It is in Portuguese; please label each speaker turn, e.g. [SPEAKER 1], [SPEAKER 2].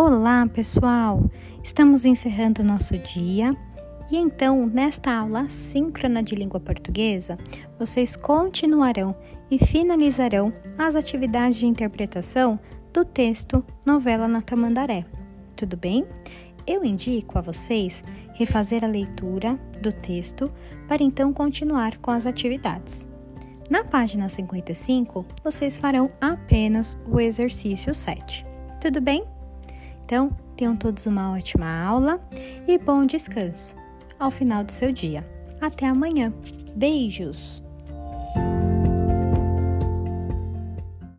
[SPEAKER 1] Olá, pessoal! Estamos encerrando o nosso dia e então, nesta aula síncrona de língua portuguesa, vocês continuarão e finalizarão as atividades de interpretação do texto Novela na Tamandaré. Tudo bem? Eu indico a vocês refazer a leitura do texto para então continuar com as atividades. Na página 55, vocês farão apenas o exercício 7. Tudo bem? Então, tenham todos uma ótima aula e bom descanso ao final do seu dia. Até amanhã. Beijos!